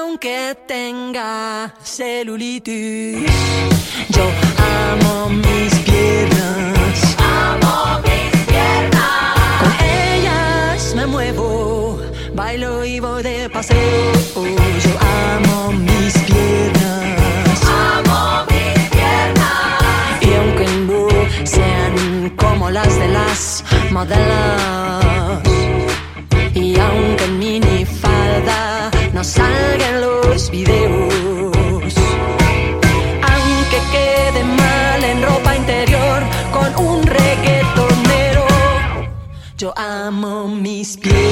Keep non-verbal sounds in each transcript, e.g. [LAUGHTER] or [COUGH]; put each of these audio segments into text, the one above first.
aunque tenga celulitis, yo amo mis piernas. Amo mis piernas. Con ellas me muevo, bailo y voy de paseo. Yo amo mis piernas. Amo mis piernas. Y aunque no sean como las de las modelos, no salgan los videos, aunque quede mal en ropa interior con un reggaetonero, yo amo mis piernas.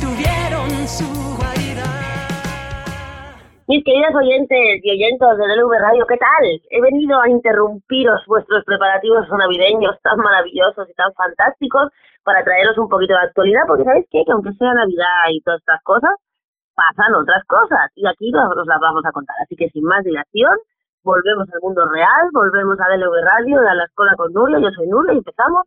Tuvieron su. Mis queridos oyentes y oyentos de DLV Radio, ¿qué tal? He venido a interrumpiros vuestros preparativos navideños tan maravillosos y tan fantásticos para traeros un poquito de actualidad, porque ¿sabéis qué? Que aunque sea Navidad y todas estas cosas, pasan otras cosas y aquí nos, nos las vamos a contar. Así que sin más dilación, volvemos al mundo real, volvemos a DLV Radio, a la escuela con Nuria, yo soy Nuria y empezamos.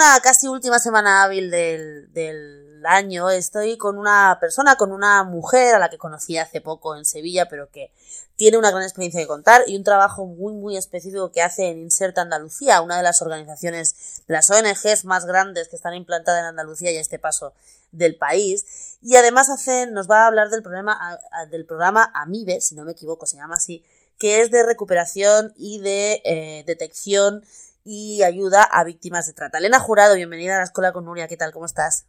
semana, casi última semana hábil del, del año, estoy con una persona, con una mujer a la que conocí hace poco en Sevilla, pero que tiene una gran experiencia que contar y un trabajo muy, muy específico que hace en Insert Andalucía, una de las organizaciones, las ONGs más grandes que están implantadas en Andalucía y a este paso del país. Y además hacen, nos va a hablar del programa, del programa AMIBE, si no me equivoco, se llama así, que es de recuperación y de eh, detección y ayuda a víctimas de trata. Elena Jurado, bienvenida a la Escuela con Nuria, ¿qué tal? ¿Cómo estás?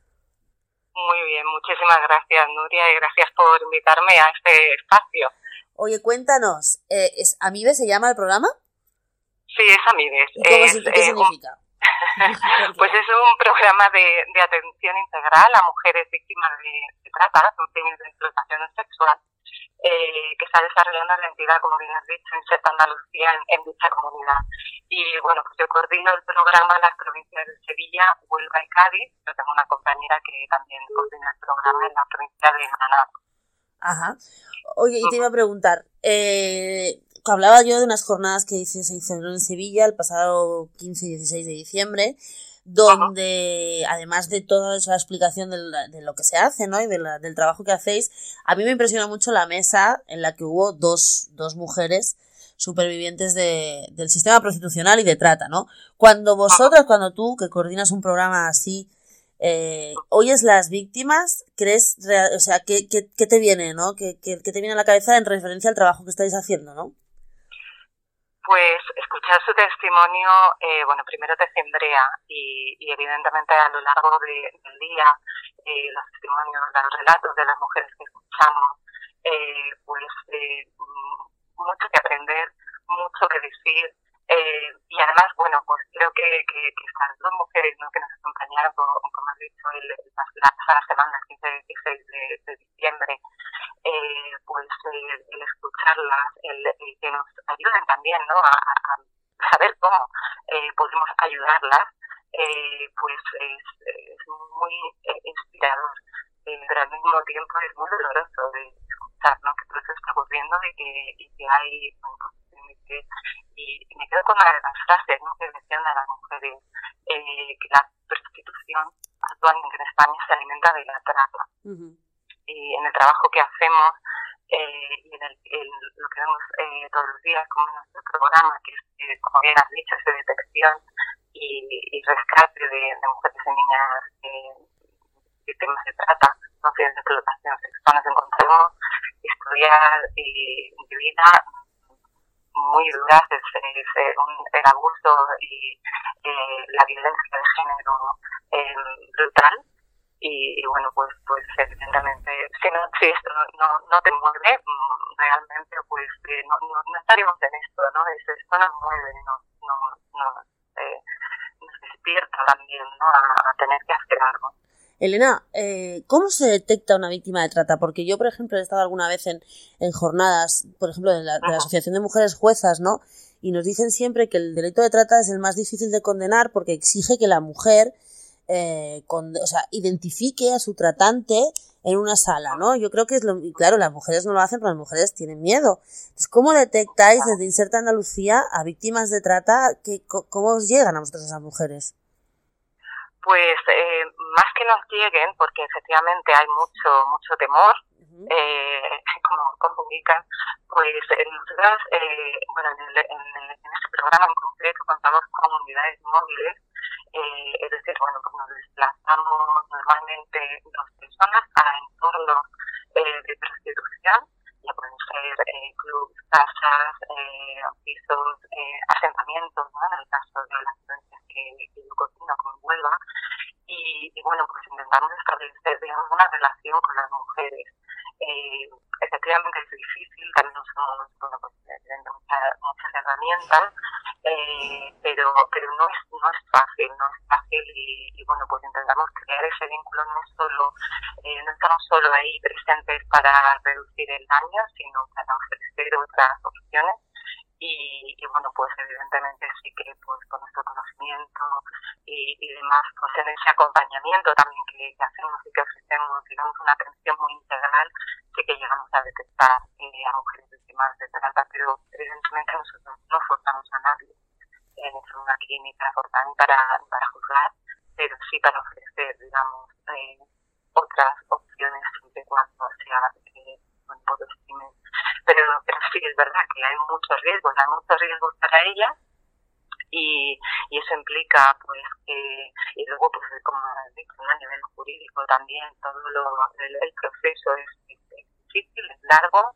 Muy bien, muchísimas gracias Nuria y gracias por invitarme a este espacio. Oye, cuéntanos, eh, ¿es, ¿AMIBE se llama el programa? Sí, es Amides. ¿Y cómo, Es, qué eh, un- significa? [LAUGHS] [LAUGHS] pues es un programa de, de atención integral a mujeres víctimas de, de trata, de explotación sexual, eh, que está desarrollando la entidad, como bien has dicho, en Set Andalucía, en, en dicha comunidad. Y bueno, pues yo coordino el programa en las provincias de Sevilla, Huelva y Cádiz. Yo tengo una compañera que también coordina el programa en la provincia de Granada. Ajá. Oye, y te iba a preguntar, eh, hablaba yo de unas jornadas que se hicieron en Sevilla el pasado 15 y 16 de diciembre, donde además de toda esa explicación de, la- de lo que se hace, ¿no? Y de la- del trabajo que hacéis, a mí me impresionó mucho la mesa en la que hubo dos, dos mujeres supervivientes de, del sistema prostitucional y de trata, ¿no? Cuando vosotras, cuando tú, que coordinas un programa así, eh, oyes las víctimas, crees, o sea, ¿qué, qué, qué te viene, no? ¿Qué, qué, qué te viene a la cabeza en referencia al trabajo que estáis haciendo, no? Pues escuchar su testimonio, eh, bueno, primero te cimbrea y, y evidentemente a lo largo de- del día eh, los testimonios, los relatos de las mujeres que escuchamos, eh, pues eh, mm, mucho que aprender, mucho que decir eh, y además, bueno, pues creo que, que, que estas dos mujeres ¿no? que nos acompañaron, como, como has dicho, el, el- la pasada semana, el 15 y 16 de, de diciembre, eh, pues eh, el escucharlas, el, el que nos ayuden también ¿no? a, a- a saber cómo eh, podemos ayudarlas, eh, pues es, es muy eh, inspirador, eh, pero al mismo tiempo es muy doloroso de escuchar ¿no? que todo eso está ocurriendo y que, y que hay bueno, pues, y, que- y- y me quedo con una de las frases ¿no? que decían a las mujeres eh, que la prostitución actualmente en España se alimenta de la trata. Ujú. Y en el trabajo que hacemos eh, y en el, el- lo que vemos eh, todos los días como en nuestro programa, que es, eh, como bien has dicho, es de detección y, rescate de, mujeres y niñas eh, víctimas de trata, no de explotación sexual, nos encontramos historias de vida muy duras, es, es, eh, un- el abuso y eh, la violencia de género brutal y, y bueno pues pues evidentemente si no si esto no, no te mueve mm, realmente pues eh, no, no, no estaríamos en esto no es, esto nos mueve no no no eh, nos despierta también no a, a tener que hacer algo Elena, eh, ¿cómo se detecta una víctima de trata? Porque yo, por ejemplo, he estado alguna vez en, en jornadas, por ejemplo, de la, de la. Asociación de Mujeres Juezas, ¿no? Y nos dicen siempre que el delito de trata es el más difícil de condenar porque exige que la mujer, eh, con- o sea, identifique a su tratante en una sala, ¿no? Yo creo que es lo, y claro, las mujeres no lo hacen, pero las mujeres tienen miedo. Entonces, ¿cómo detectáis desde Inserta Andalucía a víctimas de trata? Que, ¿Cómo os llegan a vosotros esas mujeres? pues eh, más que nos lleguen porque efectivamente hay mucho mucho temor eh, [LAUGHS] como, como indican, pues nosotros, eh, bueno, en, el, en, el- en este programa en concreto contamos con unidades móviles, eh, es decir, bueno, pues nos desplazamos normalmente dos personas a entornos eh, de prostitución, ya pueden ser eh, clubs, casas, eh, pisos, eh, asentamientos, en el caso de las violencias que, que yo con Huelva, y, bueno, pues intentamos establecer, digamos, una relación con las mujeres. Efectivamente es difícil, también usamos, bueno, pues, muchas, muchas herramientas, pero, pero no es, no es fácil, no es fácil y, bueno, pues intentamos crear ese vínculo no solo, eh, no estamos solo ahí presentes para reducir el daño, sino para ofrecer otras opciones. Y, y bueno, pues evidentemente sí que pues con nuestro conocimiento y, y demás, pues en ese acompañamiento también que, que hacemos y que ofrecemos, digamos, una atención muy integral, sí que llegamos a detectar eh, a mujeres víctimas de trata, pero evidentemente nosotros no forzamos a nadie en ser una clínica forzada para, para juzgar, pero sí para ofrecer, digamos, eh, otras opciones siempre cuando sea eh, pues, estimen. Pero, pero sí es verdad que hay muchos riesgos, hay muchos riesgos para ellas y, y eso implica pues que y luego pues como has dicho a nivel jurídico también todo lo, el, proceso es, es- difícil es largo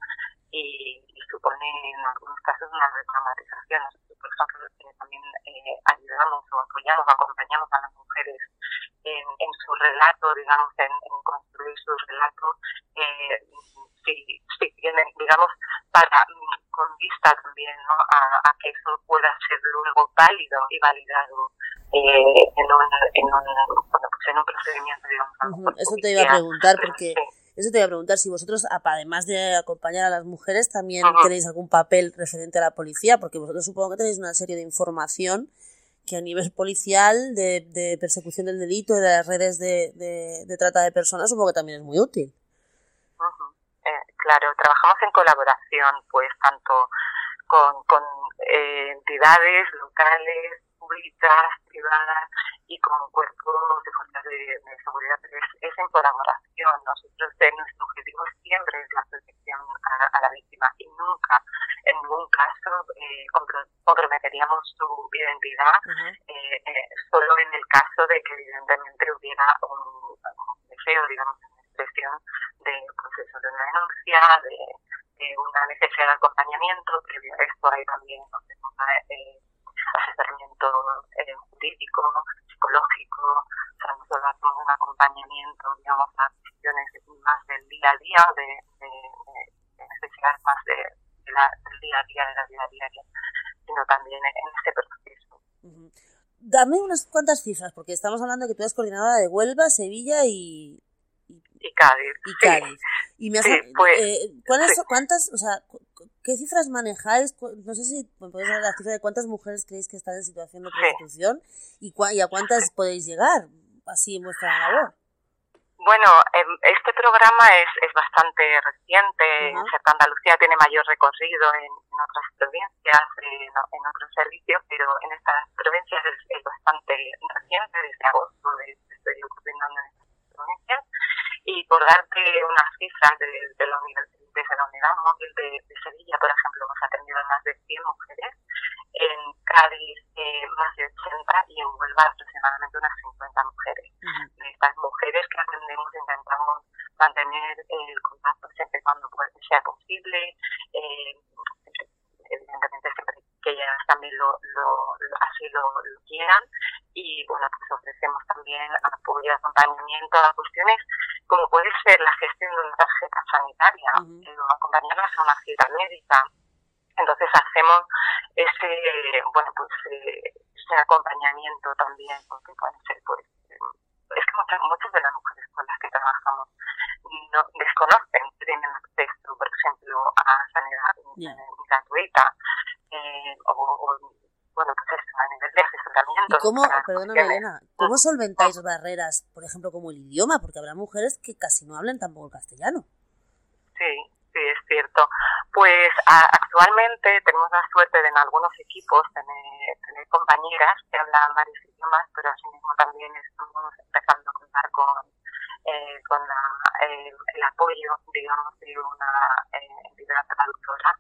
y, supone en algunos casos una retraumatización nosotros eh, también eh, ayudamos o apoyamos acompañamos a las mujeres en, en su relato digamos en, en construir su relato eh, si, si tienen digamos para con vista también ¿no? a, a que eso pueda ser luego válido y validado eh, en, un, en, un, bueno, pues en un procedimiento digamos Eso te iba a preguntar porque sí. Eso te iba a preguntar si vosotros además de acompañar a las mujeres también tenéis algún papel referente a la policía porque vosotros supongo que tenéis una serie de información que a nivel policial de, de persecución del delito y de las redes de, de, de trata de personas supongo que también es muy útil. Eh, claro, trabajamos en colaboración, pues tanto con, con eh, entidades locales, públicas, privadas y con cuerpos de fuerzas de, de seguridad. Pero es, es en colaboración. Nosotros, eh, nuestro objetivo siempre es la protección a, a la víctima y nunca, en ningún caso, eh, compro- comprometeríamos su identidad Ajá. eh, eh, solo en el caso de que evidentemente hubiera un, un deseo, digamos, una expresión de, pues eso, de una denuncia, de, de una necesidad de acompañamiento, previo a esto hay también ofrecemos, eh, asesoramiento eh, jurídico, psicológico, o sea, nosotros hacemos un acompañamiento, digamos, a cuestiones más del día a día, de, de, de- de necesidades más de, de la, del día a día, de la vida diaria, sino también en, este proceso. Dame unas cuantas cifras porque estamos hablando que tú eres coordinadora de Huelva, Sevilla y, Y Cádiz. y sí. Cádiz. Y me has, Sí, pues, eh, ¿cuáles, sí. ¿cuántas, o sea, qué cifras manejáis? No sé si podéis dar la cifra de cuántas mujeres creéis que están en situación de Sí. prostitución y, cua- y a cuántas podéis llegar así en vuestra labor. Bueno, em, este programa es, es bastante reciente. Ajá. Cerca Andalucía tiene mayor recorrido en, en otras provincias, en, en otros servicios, pero en estas provincias es, es bastante reciente, desde agosto de, estoy coordinando en estas provincias. Y por darte unas cifras de, de la unidad, desde la unidad móvil de, de Sevilla, por ejemplo, hemos atendido a más de 100 mujeres, en Cádiz eh, más de 80 y en Huelva aproximadamente unas 50 mujeres. Ujú. de estas mujeres que atendemos intentamos mantener el contacto siempre cuando sea posible, eh, evidentemente siempre que ellas también lo, lo- lo- así lo, lo quieran. Y bueno pues ofrecemos también apoyo acompañamiento a cuestiones como puede ser la gestión de una tarjeta sanitaria Ujú. eh, o acompañarlas a una cita médica. Entonces hacemos ese bueno pues eh, ese acompañamiento también porque puede ser pues eh, es que muchas, muchas de las mujeres con las que trabajamos no desconocen tienen acceso, por ejemplo, a sanidad gratuita o, o, bueno, pues a nivel de ¿Y asesoramiento. cómo, para perdóname. Elena, cómo solventáis barreras, por ejemplo, como el idioma? Porque habrá mujeres que casi no hablan tampoco el castellano. Sí, sí, es cierto. Pues a- actualmente tenemos la suerte de en algunos equipos tener, tener compañeras que hablan varios idiomas, pero asimismo también estamos empezando a contar con, eh, con la- eh, el apoyo, digamos, de una eh, entidad traductora.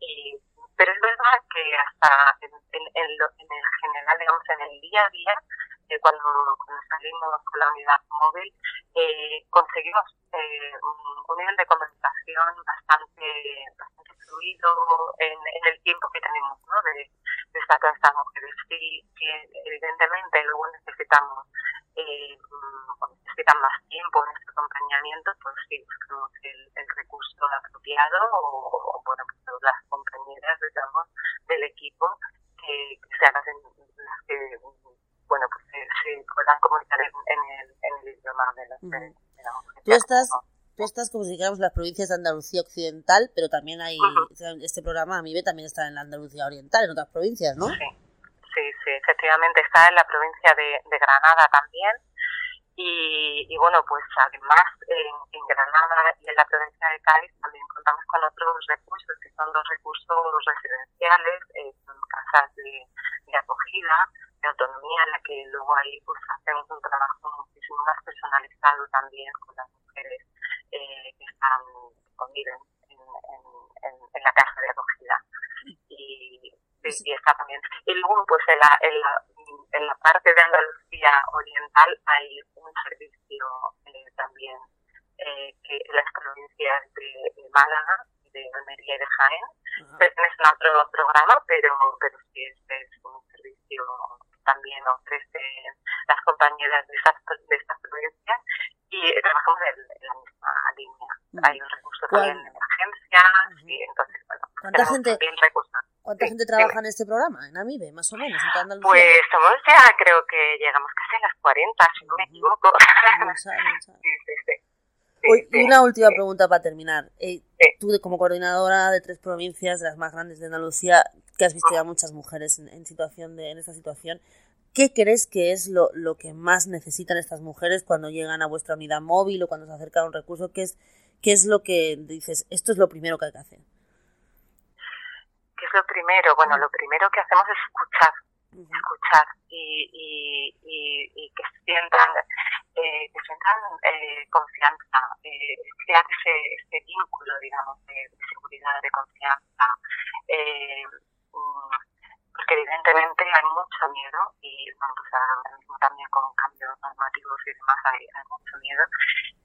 Y, pero es verdad que hasta en, en, en lo- en el general, digamos, en el día a día, eh, cuando, con la unidad móvil, eh, conseguimos eh, un, un nivel de comunicación bastante, bastante fluido en, en el tiempo que tenemos ¿no? de, de estar con estas mujeres. Sí, sí, evidentemente luego necesitamos eh, mm, o necesitan más tiempo en este acompañamiento, pues sí, buscamos el, el recurso apropiado o, o, bueno, pues las compañeras, digamos, del equipo que, que sean las, las que bueno, pues se, se puedan comunicar en, en, el, en el idioma de la mujer. Tú estás, tú estás como si dijéramos las provincias de Andalucía Occidental, pero también hay, Ujú. este programa, Amibe, también está en la Andalucía Oriental, en otras provincias, ¿no? Sí, sí, sí, efectivamente está en la provincia de, de Granada también. Y, y bueno, pues además en, en Granada y en la provincia de Cádiz también contamos con otros recursos, que son dos recursos residenciales, eh, son casas de, de acogida, de autonomía, en la que luego ahí pues hacemos un trabajo muchísimo más personalizado también con las mujeres eh, que están conviven en, en, en, en la casa de acogida. Y, está también. Y luego pues en la, en la, en la parte de Andalucía Oriental hay un servicio eh, también eh, que en las provincias de, de Málaga, de Almería y de Jaén pertenecen a otro programa, pero, pero sí este es un servicio también ofrecen las compañeras de estas, de estas provincias y trabajamos en, en la misma línea. Ujú. Hay un recurso ¿Cuál? también de emergencia Ujú. y entonces, bueno, ¿Cuánta gente- también recursos. ¿Cuánta Sí, gente trabaja en este programa, en Amibe, más o menos, en toda Andalucía? Pues somos ya, creo que llegamos casi a las 40, si no me Ujú. equivoco. Mucha, mucha. sí, sí, sí. Sí, sí. una última pregunta para terminar. Eh, Sí. tú, como coordinadora de tres provincias, de las más grandes de Andalucía, que has visto ya muchas mujeres en, en situación de, en esta situación, ¿qué crees que es lo, lo que más necesitan estas mujeres cuando llegan a vuestra unidad móvil o cuando se acerca un recurso? ¿Qué es, ¿Qué es lo que dices? Esto es lo primero que hay que hacer. ¿Qué es lo primero? Bueno, lo primero que hacemos es escuchar. Escuchar y, y, y, y que sientan eh, que sientan eh, confianza, eh, crear ese, ese vínculo, digamos, de, de seguridad, de confianza, eh, porque evidentemente hay mucho miedo y bueno, pues ahora mismo también con cambios normativos y demás hay, hay mucho miedo.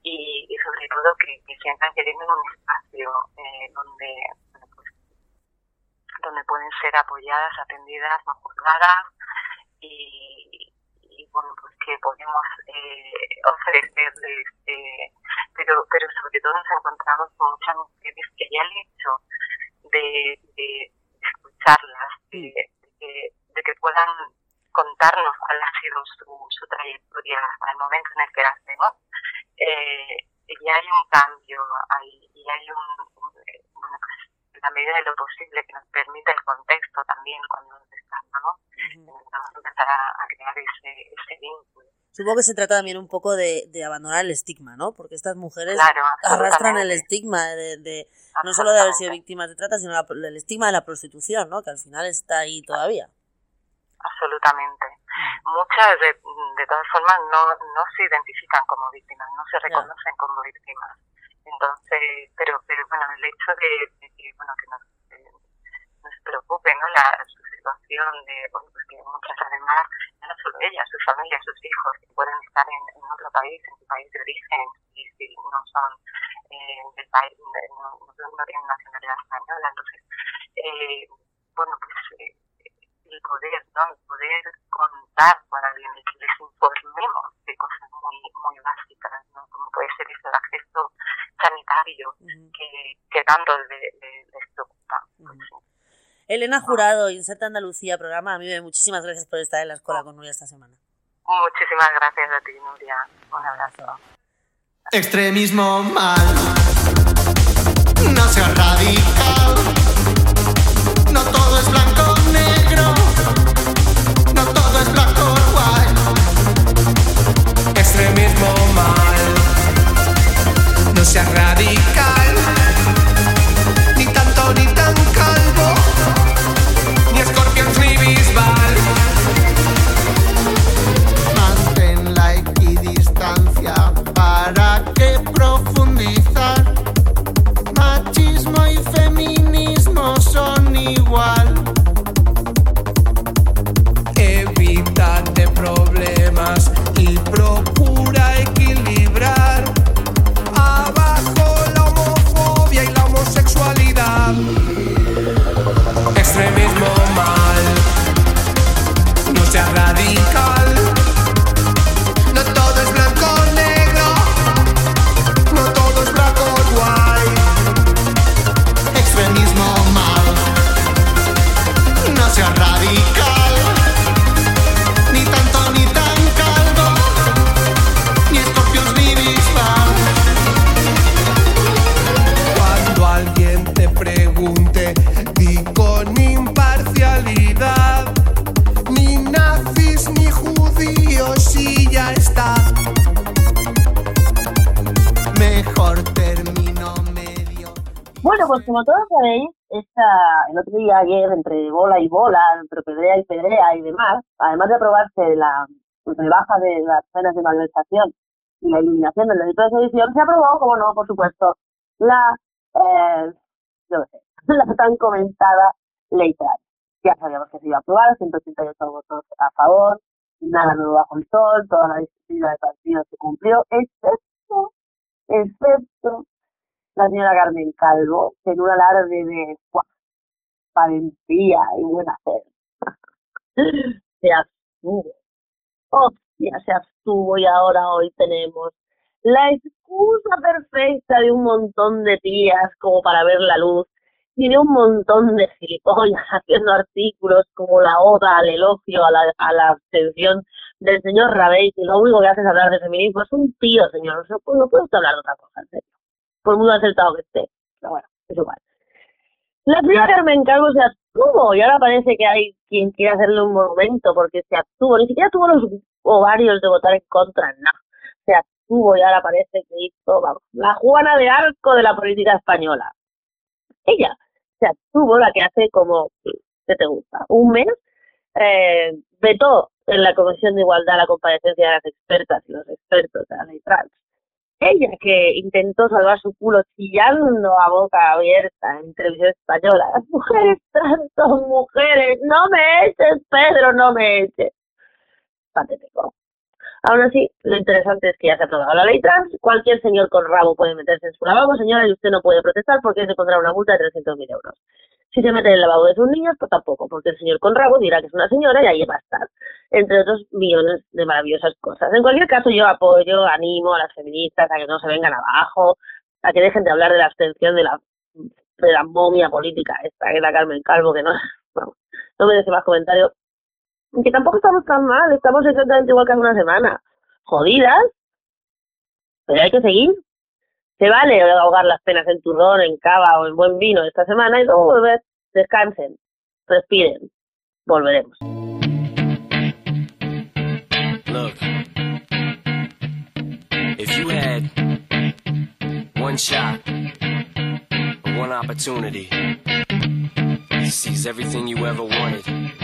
Y, y sobre todo que, sientan que tienen un espacio eh, donde pues, donde pueden ser apoyadas, atendidas, no juzgadas y, y bueno, pues que podemos eh, ofrecerles, eh, pero, pero sobre todo nos encontramos con muchas mujeres que ya el hecho de escucharlas, de, de que, de que puedan contarnos cuál ha sido su, su trayectoria hasta el momento en el que la hacemos, eh, ya hay un cambio ahí y hay un, un- eh, bueno, pues, en la medida de lo posible que nos permita el contexto también cuando nos empezar a, a crear ese, ese vínculo. Supongo que se trata también un poco de, de abandonar el estigma, ¿no? Porque estas mujeres Claro, arrastran el estigma de, de- no solo de haber sido víctimas de trata, sino la- el estigma de la prostitución, ¿no? Que al final está ahí todavía. Absolutamente. Muchas, de, de todas formas, no, no se identifican como víctimas, no se reconocen como víctimas. Entonces, pero, pero bueno, el hecho de, que, bueno, que nos, eh, nos preocupe, ¿no? La, su situación de, bueno, pues que muchas además, no solo ellas, sus familias, sus hijos, que pueden estar en, otro país, en su país de origen, y si no son eh, del país, no, tienen nacionalidad española. Entonces, eh, bueno, pues eh, el poder, ¿no? El poder contar con alguien que les informemos de cosas muy, muy básicas, ¿no? Como puede ser ese acceso sanitario que, que tanto le- le- les preocupa. Pues. Elena Jurado, Inserta Andalucía, programa. A mí muchísimas gracias por estar en la escuela con Nuria esta semana. Muchísimas gracias a ti, Nuria. Un abrazo. Extremismo mal. No seas radical. Pedrea y demás, además de aprobarse la rebaja de las penas de malversación y la eliminación del delito de sedición, se aprobó, como no, por supuesto, la, eh, yo qué sé, [LAUGHS] la tan comentada ley trans. Ya sabíamos que se iba a aprobar, 188 votos a favor, nada nuevo bajo el sol, toda la disciplina de partidos se cumplió, excepto, excepto la señora Carmen Calvo, que en un alarde de valentía y buen hacer, se abstuvo. Hostia, se abstuvo y ahora hoy tenemos la excusa perfecta de un montón de tías como para ver la luz y de un montón de gilipollas [LAUGHS] haciendo artículos como la oda al elogio a la, a abstención del señor Rabey, que lo único que hace es hablar de feminismo. Es un tío, señor, no puede usted hablar de otra cosa, en serio por muy acertado que esté. Pero bueno, es igual. La señora Carmen Calvo se abstuvo y ahora parece que hay quien quiere hacerle un monumento porque se abstuvo. Ni siquiera tuvo los ovarios de votar en contra, no. Se abstuvo y ahora parece que hizo, vamos, la Juana de Arco de la política española. Ella se abstuvo, la que hace como, ¿qué te gusta? Un mes, eh, vetó en la Comisión de Igualdad la comparecencia de las expertas y los expertos de la ley trans ella que intentó salvar su culo chillando a boca abierta en televisión española. Las mujeres son mujeres. No me eches, Pedro, no me eches. Patético. Aún así, lo interesante es que ya se ha aprobado la ley trans. Cualquier señor con rabo puede meterse en su lavabo, señora, y usted no puede protestar porque de encontrar una multa de 300.000 euros. Si se mete en el lavabo de sus niños, pues tampoco, porque el señor con rabo dirá que es una señora y ahí va a estar. Entre otros millones de maravillosas cosas. En cualquier caso, yo apoyo, animo a las feministas a que no se vengan abajo, a que dejen de hablar de la abstención de la, de la momia política esta, que es la Carmen Calvo, que no, no merece más comentarios que tampoco estamos tan mal, estamos exactamente igual que hace una semana. Jodidas, pero hay que seguir. Se vale ahogar las penas en turrón, en cava o en buen vino esta semana y luego volver. Descansen, respiren, volveremos. Look, if you had one shot, one opportunity, seize everything you ever wanted.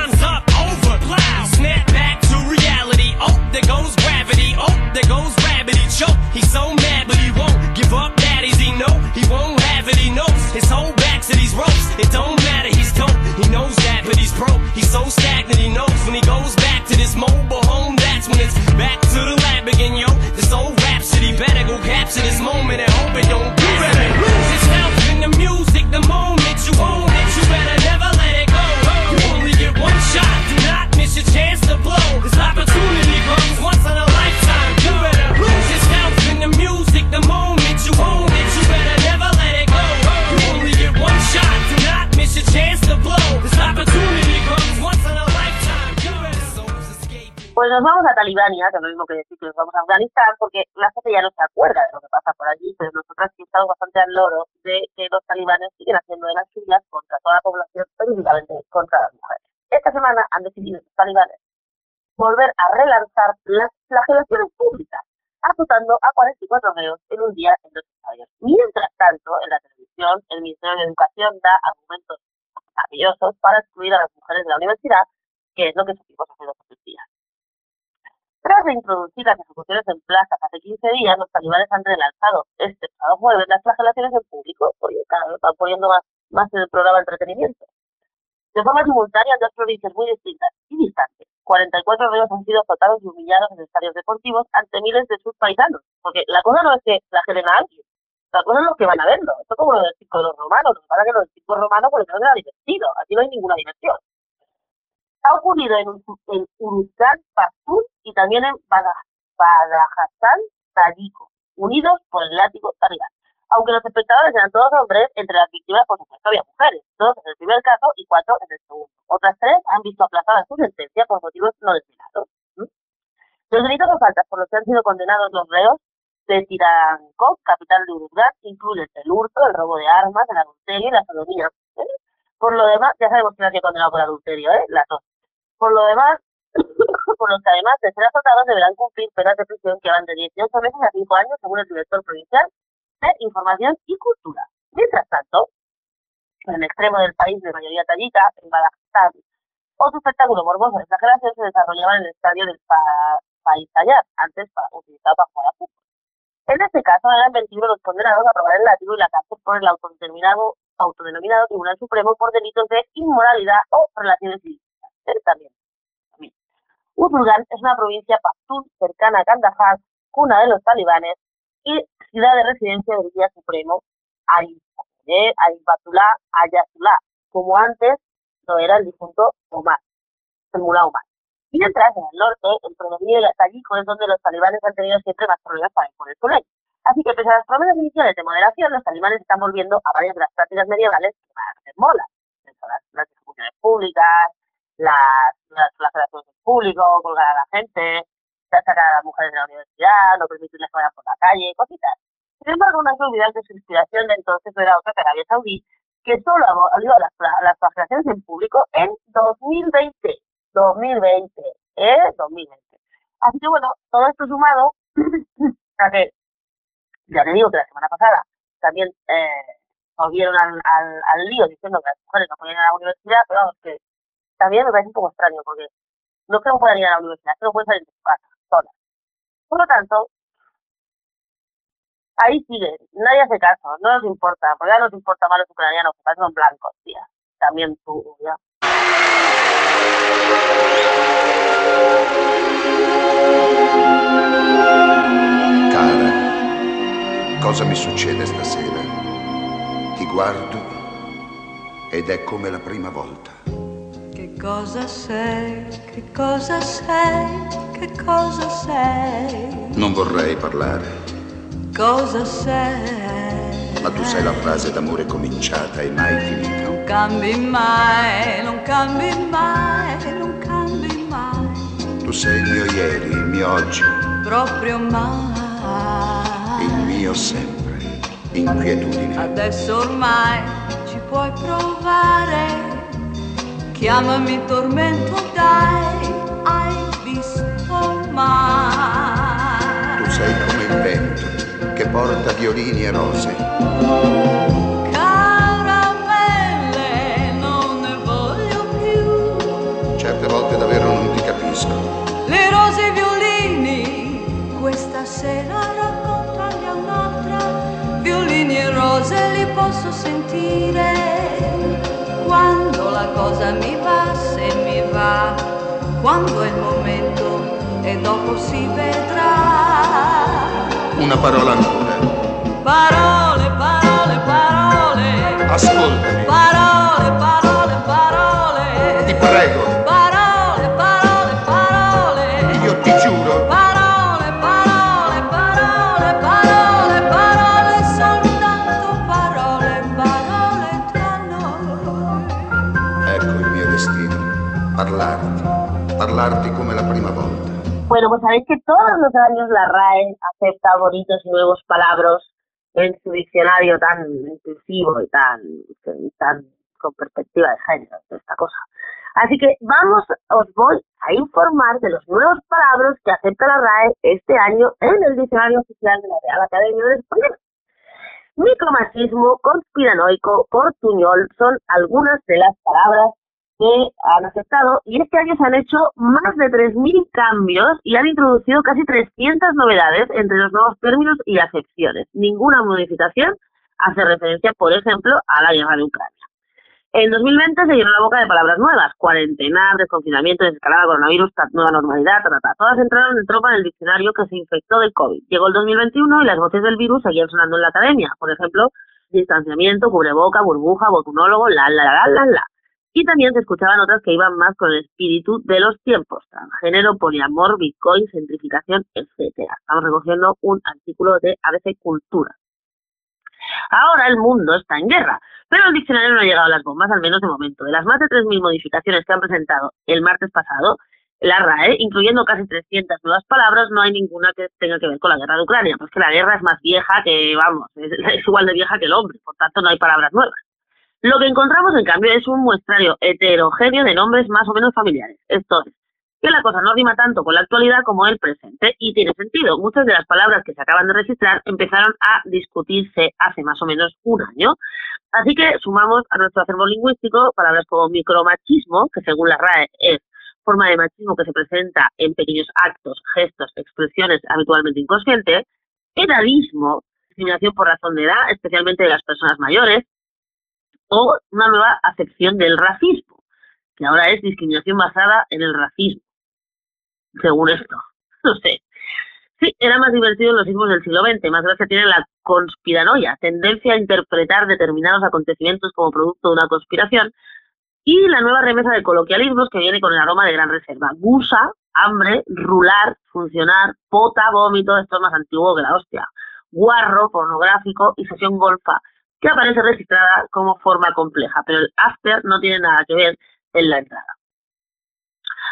up. Snap back to reality. Oh, there goes gravity. Oh, there goes. He choke. He's so mad, but he won't give up. Daddies, he know he won't have it. He knows his whole back to these ropes. It don't matter. He's dope. He knows that, but he's broke. He's so stagnant. He knows when he goes back to this mobile home. That's when it's back to the lab again, yo. A Talibania, que es lo mismo que decir que nos vamos a Afganistán, porque la gente ya no se acuerda de lo que pasa por allí, pero nosotras sí estamos bastante al loro de que los talibanes siguen haciendo de las suyas contra toda la población, específicamente contra las mujeres. Esta semana han decidido los talibanes volver a relanzar las flagelaciones públicas, azotando a 44 reos en un día en los estadios. Mientras tanto, en la televisión, el Ministerio de Educación da argumentos maravillosos para excluir a las mujeres de la universidad, que es lo que supimos hace dos o tres días. Tras reintroducir las ejecuciones en plazas hace 15 días, los talibanes han relanzado este pasado jueves las flagelaciones en público, porque cada vez están poniendo más, en el programa de entretenimiento. De forma simultánea dos provincias muy distintas y distantes, 44 reos han sido azotados y humillados en estadios deportivos ante miles de sus paisanos. Porque la cosa no es que flagelen a alguien, la cosa es los que van a verlo. Esto es como lo del circo de los romanos. Lo que pasa es que lo del circo romano por eso no era divertido. Aquí no hay ninguna diversión ha ocurrido en, en Uruzgan, Pastún y también en Bada- Badajastán, Tayiko, unidos por el látigo talibán. Aunque los espectadores eran todos hombres, entre las víctimas, por supuesto, había mujeres, dos en el primer caso y cuatro en el segundo. Otras tres han visto aplazada su sentencia por motivos no desvelados. ¿Mm? Los delitos o faltas por los que han sido condenados los reos de Tirankov, capital de Uruzgan, incluyen el hurto, el robo de armas, el adulterio y la sodomía. ¿eh? Por lo demás, ya sabemos que no ha condenado por adulterio, ¿eh? Las dos. Por lo demás, [COUGHS] por los que además de ser azotados deberán cumplir penas de prisión que van de 18 meses a 5 años, según el director provincial de Información y Cultura. Mientras tanto, en el extremo del país de mayoría tayika, en Badajstán, otro espectáculo morboso de exageración se desarrollaba en el estadio del pa País Tallar, antes pa utilizado para jugar a fútbol. En este caso, eran 21 los condenados a probar el látigo y la cárcel por el autodeterminado, autodenominado Tribunal Supremo por delitos de inmoralidad o relaciones ilícitas. Eh, También. también. Es una provincia pastún cercana a Kandahar, cuna de los talibanes y ciudad de residencia del guía supremo Ayatollah Ayatollah, como antes lo era el difunto Omar, el mulá Omar. Mientras, en el norte, el predominio de Tayiko es donde los talibanes han tenido siempre más problemas para imponer su ley. Así que, pese a las promesas iniciales de moderación, los talibanes están volviendo a varias de las prácticas medievales que van a hacer. Las, las ejecuciones públicas, las, las flagelaciones en público, colgar a la gente, sacar a las mujeres de la universidad, no permitirles que vayan por la calle, cositas. Sin embargo, no hay que olvidar que su inspiración de entonces era otra que Arabia Saudí, que solo abolió las, las flagelaciones en público en 2020. 2020, ¿eh? 2020. Así que bueno, todo esto sumado [CLEARS THROAT] a que, ya te digo que la semana pasada también eh, al, al lío diciendo que las mujeres no podían ir a la universidad, pero vamos, que también me parece un poco extraño porque no es que no puedan ir a la universidad, es que pueden salir de su casa, solas. Por lo tanto, ahí sigue, nadie hace caso, no nos importa, porque ya no nos importa más los ucranianos, que son blancos, tía. También tú, ya. Cara, cosa mi succede stasera? Ti guardo ed è come la prima volta. Che cosa sei? Che cosa sei? Che cosa sei? Non vorrei parlare. Cosa sei? Ma tu sei la frase d'amore cominciata e mai finita. Non cambi mai, non cambi mai, non cambi mai, Tu sei il mio ieri, il mio oggi, proprio mai. il mio sempre. Inquietudine. Adesso ormai ci puoi provare. Chiamami tormento, dai, hai visto mai. Tu sei come il vento che porta violini e rose. Caramelle, non ne voglio più. Certe volte davvero non ti capisco. Le rose e i violini, questa sera raccontagli a un'altra. Violini e rose li posso sentire. Quando la cosa mi va, se mi va, quando è il momento e dopo si vedrà. Una parola ancora. Parole, parole, parole. Ascoltami. Parole, parole, la prima volta. Bueno, pues sabéis que todos los años la RAE acepta bonitos y nuevos palabras en su diccionario tan inclusivo y tan, tan con perspectiva de género, esta cosa. Así que vamos, os voy a informar de los nuevos palabras que acepta la RAE este año en el diccionario oficial de la Real Academia de Español. Micromachismo, conspiranoico, portuñol son algunas de las palabras que han aceptado y este año se han hecho más de 3.000 cambios y han introducido casi 300 novedades entre los nuevos términos y acepciones. Ninguna modificación hace referencia, por ejemplo, a la guerra de Ucrania. En 2020 se llenó la boca de palabras nuevas, cuarentena, desconfinamiento, desescalada, coronavirus, nueva normalidad, ta, ta, todas entraron en tropa en el diccionario que se infectó de COVID. Llegó el 2021 y las voces del virus seguían sonando en la academia, por ejemplo, distanciamiento, cubreboca, burbuja, botunólogo, la, la, la, la, la. Y también se escuchaban otras que iban más con el espíritu de los tiempos, transgénero, poliamor, bitcoin, centrificación, etcétera. Estamos recogiendo un artículo de ABC Cultura. Ahora el mundo está en guerra, pero el diccionario no ha llegado a las bombas, al menos de momento. De las más de 3.000 modificaciones que han presentado el martes pasado, la RAE, incluyendo casi 300 nuevas palabras, no hay ninguna que tenga que ver con la guerra de Ucrania, pues que la guerra es más vieja que, vamos, es [LAUGHS] igual de vieja que el hombre, por tanto no hay palabras nuevas. Lo que encontramos, en cambio, es un muestrario heterogéneo de nombres más o menos familiares. Esto es, que la cosa no rima tanto con la actualidad como el presente y tiene sentido. Muchas de las palabras que se acaban de registrar empezaron a discutirse hace más o menos un año. Así que sumamos a nuestro acervo lingüístico palabras como micromachismo, que según la RAE es forma de machismo que se presenta en pequeños actos, gestos, expresiones habitualmente inconscientes, edadismo, discriminación por razón de edad, especialmente de las personas mayores, o una nueva acepción del racismo, que ahora es discriminación basada en el racismo, según esto. [LAUGHS] No sé. Sí, era más divertido en los sismos del siglo XX, más gracia tiene la conspiranoia, tendencia a interpretar determinados acontecimientos como producto de una conspiración, y la nueva remesa de coloquialismos que viene con el aroma de gran reserva. Gusa, hambre, rular, funcionar, pota, vómito, esto es más antiguo que la hostia. Guarro, pornográfico y sesión golfa, que aparece registrada como forma compleja, pero el after no tiene nada que ver en la entrada.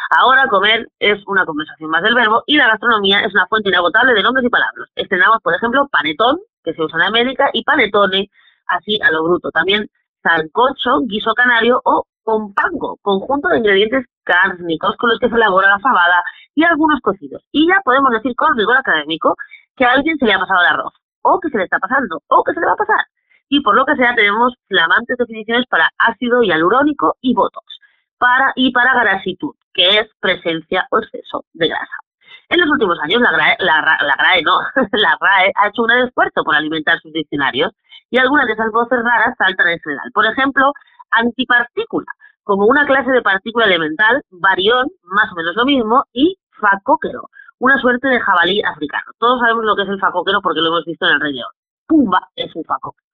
Ahora comer es una conversación más del verbo y la gastronomía es una fuente inagotable de nombres y palabras. Estrenamos, por ejemplo, panetón, que se usa en América, y panetone, así a lo bruto. También sancocho, guiso canario o compango, conjunto de ingredientes cárnicos con los que se elabora la fabada y algunos cocidos. Y ya podemos decir con rigor académico que a alguien se le ha pasado el arroz, o que se le está pasando, o que se le va a pasar. Y por lo que sea tenemos flamantes definiciones para ácido hialurónico y botox, para y para grasitud, que es presencia o exceso de grasa. En los últimos años la GRAE, no, [LAUGHS] la RAE ha hecho un esfuerzo por alimentar sus diccionarios y algunas de esas voces raras saltan en general. Por ejemplo, antipartícula, como una clase de partícula elemental, barión, más o menos lo mismo, y facóquero, una suerte de jabalí africano. Todos sabemos lo que es el facóquero porque lo hemos visto en el Rey. Pumba es un facóquero.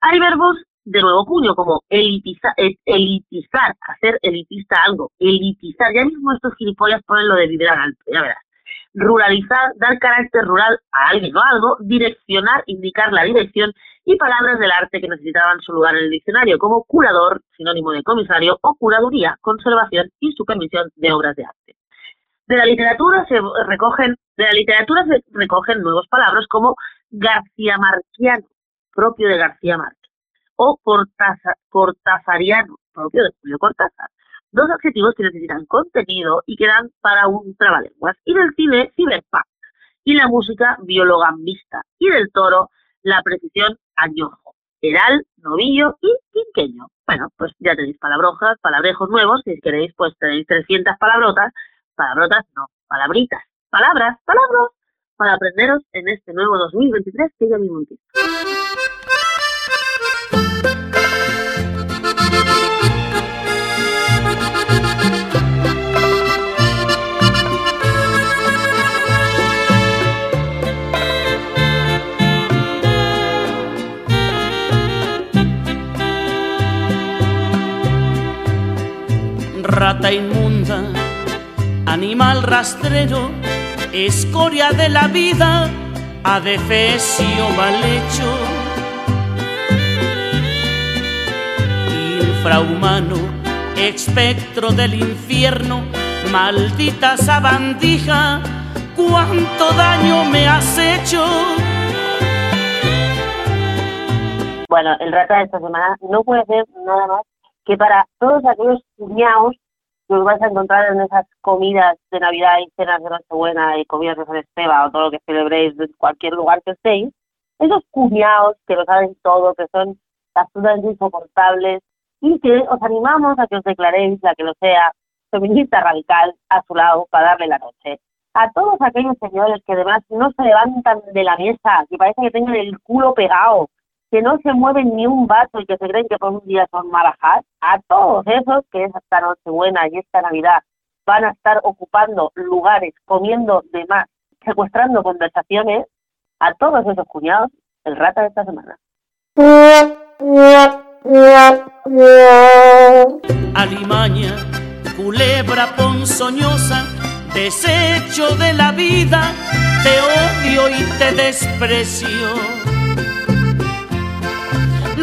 Hay verbos de nuevo puño, como elitiza- eh, elitizar, hacer elitista algo, elitizar. Ya mismo estos gilipollas ponen lo de vibrar alto, ya verás. ruralizar, dar carácter rural a alguien o algo, direccionar, indicar la dirección y palabras del arte que necesitaban su lugar en el diccionario, como curador, sinónimo de comisario, o curaduría, conservación y supervisión de obras de arte. De la literatura se recogen, de la literatura se recogen nuevos palabras como García Marquiano, propio de García Márquez, o Cortaza- cortazariano, propio de Julio Cortázar. Dos adjetivos que necesitan contenido y que dan para un trabalenguas. Y del cine, cyberpunk. Y la música, biologambista. Y del toro, la precisión, añojo. Heral, novillo y quinqueño. Bueno, pues ya tenéis palabrojas, palabrejos nuevos. Si queréis, pues tenéis 300 palabrotas. Palabrotas, no, palabritas. Palabras, palabras, para aprenderos en este nuevo 2023 que ya mismo empieza. Animal rastrero, escoria de la vida, adefesio mal hecho. Infrahumano, espectro del infierno, maldita sabandija, cuánto daño me has hecho. Bueno, el rata de esta semana no puede ser nada más que para todos aquellos cuñados que os vais a encontrar en esas comidas de Navidad y cenas de Nochebuena y comidas de San Esteban o todo lo que celebréis de cualquier lugar que estéis, esos cuñados que lo saben todo, que son absolutamente insoportables y que os animamos a que os declaréis, la que lo sea, feminista radical a su lado para darle la noche. A todos aquellos señores que además no se levantan de la mesa, que parece que tengan el culo pegado, que no se mueven ni un vaso y que se creen que por un día son marajás, a todos esos que esta Nochebuena y esta Navidad van a estar ocupando lugares, comiendo de más, secuestrando conversaciones, a todos esos cuñados, el rata de esta semana. Alimaña, culebra ponzoñosa, desecho de la vida, te odio y te desprecio.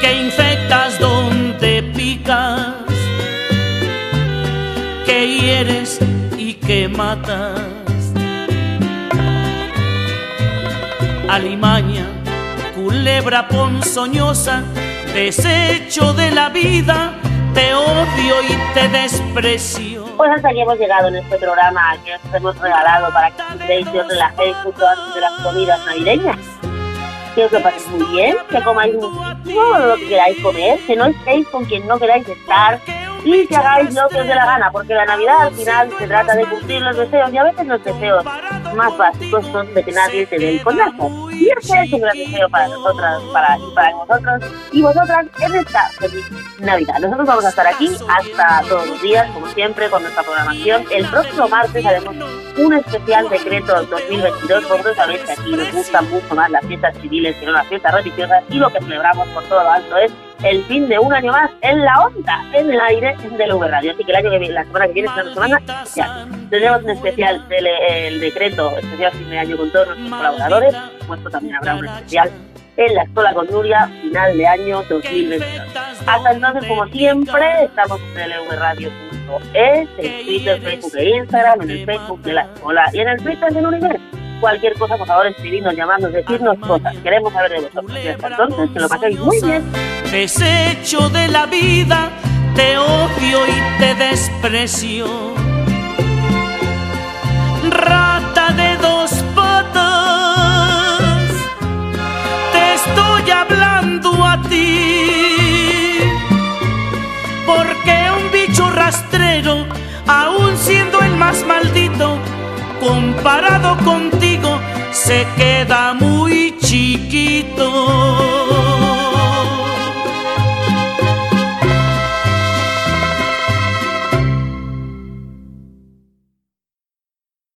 que infectas donde picas, que hieres y que matas. Alimaña, culebra ponzoñosa, desecho de la vida, te odio y te desprecio. Pues hasta aquí hemos llegado en este programa que os hemos regalado para que disfrutéis y os relajéis justo antes de las comidas navideñas. Quiero que paséis muy bien, que comáis muchísimo lo que queráis comer, que no estéis con quien no queráis estar y que hagáis lo que os dé la gana, porque la Navidad al final se trata de cumplir los deseos y a veces los deseos más básicos son de que nadie te dé el conazo. Y ese es un gran deseo para nosotras para, y para vosotros y vosotras en esta feliz Navidad. Nosotros vamos a estar aquí hasta todos los días, como siempre, con nuestra programación. El próximo martes haremos un especial decreto 2022. Vosotros sabéis que aquí nos gustan mucho más las fiestas civiles que no las fiestas religiosas y lo que celebramos por todo lo alto es el fin de un año más en la onda, en el aire de la V Radio. Así que el año que viene, la semana que viene, una semana ya. Tendremos un especial del el decreto, especial fin de año con todos nuestros colaboradores. Supuesto, también habrá un especial en la Escuela con Nuria, final de año 2022. Hasta entonces, como siempre, estamos en lvradio.es, en Twitter, Facebook e Instagram, en el Facebook de la Escuela y en el Twitter del Universo. Cualquier cosa, por favor, escribirnos, llamarnos, decirnos cosas. Queremos saber de vosotros. Y hasta entonces, que lo paséis muy bien. Desecho de la vida, te odio y te desprecio. Rata de dos estoy hablando a ti. Porque un bicho rastrero, aún siendo el más maldito, comparado contigo, se queda muy chiquito.